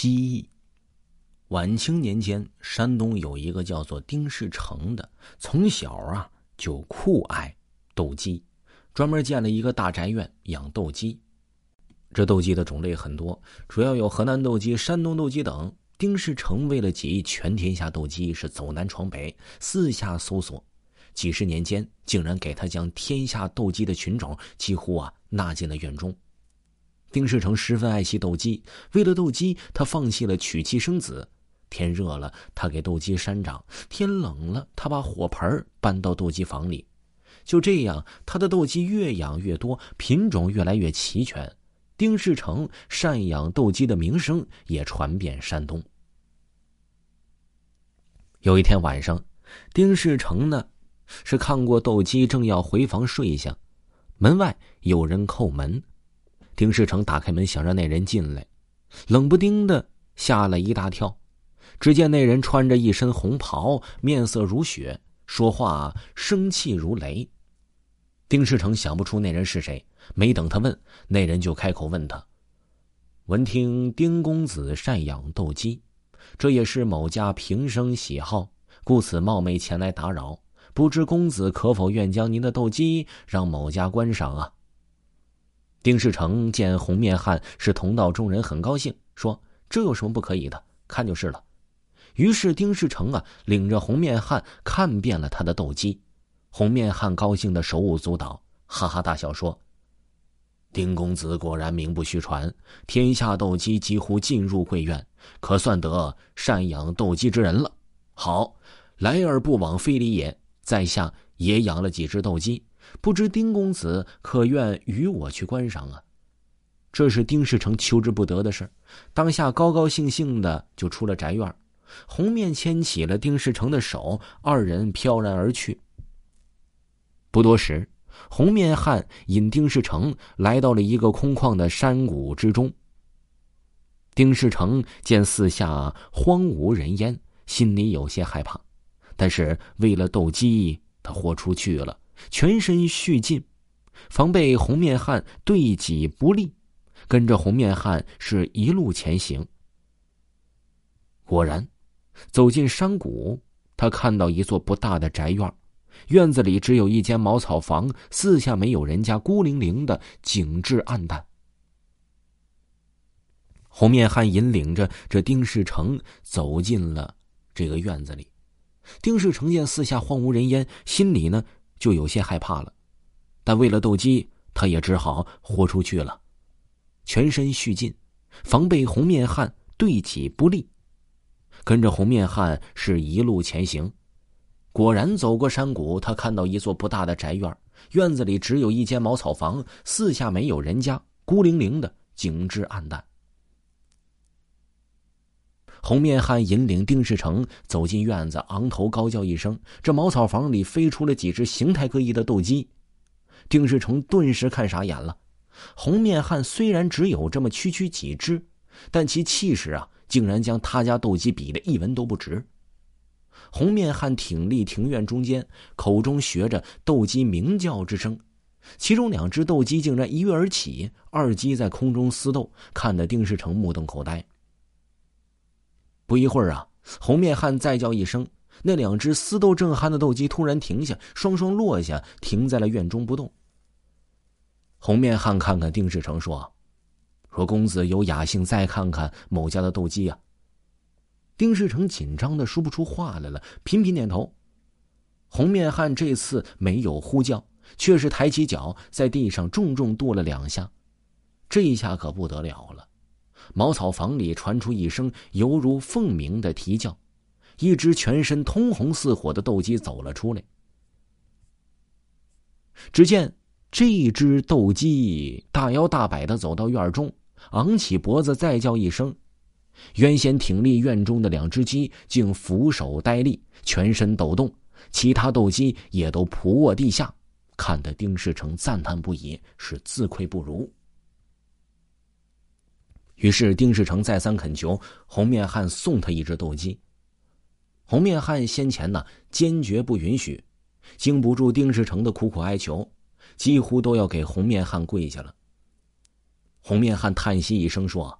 鸡。晚清年间，山东有一个叫做丁世成的，从小啊就酷爱斗鸡，专门建了一个大宅院养斗鸡。这斗鸡的种类很多，主要有河南斗鸡、山东斗鸡等。丁世成为了集全天下斗鸡，是走南闯北，四下搜索，几十年间，竟然给他将天下斗鸡的群种几乎啊纳进了院中。丁世成十分爱惜斗鸡，为了斗鸡，他放弃了娶妻生子。天热了，他给斗鸡扇掌；天冷了，他把火盆搬到斗鸡房里。就这样，他的斗鸡越养越多，品种越来越齐全。丁世成善养斗鸡的名声也传遍山东。有一天晚上，丁世成呢是看过斗鸡，正要回房睡下，门外有人叩门。丁世成打开门，想让那人进来，冷不丁的吓了一大跳。只见那人穿着一身红袍，面色如雪，说话生气如雷。丁世成想不出那人是谁，没等他问，那人就开口问他：“闻听丁公子善养斗鸡，这也是某家平生喜好，故此冒昧前来打扰。不知公子可否愿将您的斗鸡让某家观赏啊？”丁世成见红面汉是同道中人，很高兴，说：“这有什么不可以的？看就是了。”于是丁世成啊，领着红面汉看遍了他的斗鸡。红面汉高兴的手舞足蹈，哈哈大笑说：“丁公子果然名不虚传，天下斗鸡几乎进入贵院，可算得善养斗鸡之人了。好，来而不往非礼也。在下也养了几只斗鸡，不知丁公子可愿与我去观赏啊？”这是丁世成求之不得的事当下高高兴兴的就出了宅院。红面牵起了丁世成的手，二人飘然而去。不多时，红面汉引丁世成来到了一个空旷的山谷之中。丁世成见四下荒无人烟，心里有些害怕，但是为了斗鸡，他豁出去了，全身蓄劲，防备红面汉对己不利，跟着红面汉是一路前行。果然。走进山谷，他看到一座不大的宅院，院子里只有一间茅草房，四下没有人家，孤零零的，景致暗淡。红面汉引领着这丁世成走进了这个院子里，丁世成见四下荒无人烟，心里呢就有些害怕了，但为了斗鸡，他也只好豁出去了，全身蓄劲，防备红面汉对己不利。跟着红面汉是一路前行，果然走过山谷，他看到一座不大的宅院，院子里只有一间茅草房，四下没有人家，孤零零的，景致暗淡。红面汉引领丁世成走进院子，昂头高叫一声，这茅草房里飞出了几只形态各异的斗鸡，丁世成顿时看傻眼了。红面汉虽然只有这么区区几只，但其气势啊！竟然将他家斗鸡比的一文都不值。红面汉挺立庭院中间，口中学着斗鸡鸣叫之声，其中两只斗鸡竟然一跃而起，二鸡在空中厮斗，看得丁世成目瞪口呆。不一会儿啊，红面汉再叫一声，那两只厮斗正酣的斗鸡突然停下，双双落下，停在了院中不动。红面汉看看丁世成说。说公子有雅兴，再看看某家的斗鸡啊。丁世成紧张的说不出话来了，频频点头。红面汉这次没有呼叫，却是抬起脚在地上重重跺了两下。这一下可不得了了，茅草房里传出一声犹如凤鸣的啼叫，一只全身通红似火的斗鸡走了出来。只见这只斗鸡大摇大摆的走到院中。昂起脖子，再叫一声，原先挺立院中的两只鸡竟俯首呆立，全身抖动；其他斗鸡也都扑卧地下，看得丁世成赞叹不已，是自愧不如。于是丁世成再三恳求红面汉送他一只斗鸡。红面汉先前呢坚决不允许，经不住丁世成的苦苦哀求，几乎都要给红面汉跪下了。红面汉叹息一声说：“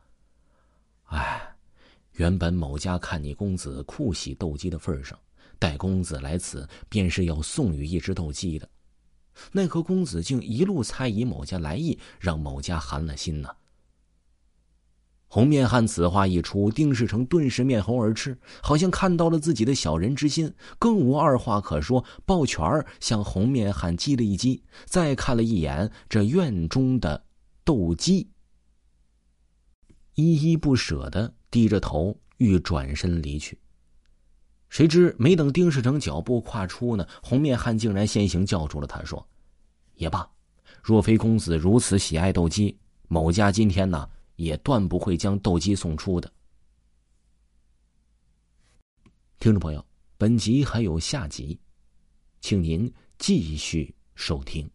哎，原本某家看你公子酷喜斗鸡的份上，待公子来此，便是要送予一只斗鸡的。奈何公子竟一路猜疑某家来意，让某家寒了心呢？红面汉此话一出，丁世成顿时面红耳赤，好像看到了自己的小人之心，更无二话可说，抱拳向红面汉击了一击，再看了一眼这院中的斗鸡，依依不舍的低着头，欲转身离去。谁知没等丁世成脚步跨出呢，红面汉竟然先行叫住了他，说：“也罢，若非公子如此喜爱斗鸡，某家今天呢？”也断不会将斗鸡送出的。听众朋友，本集还有下集，请您继续收听。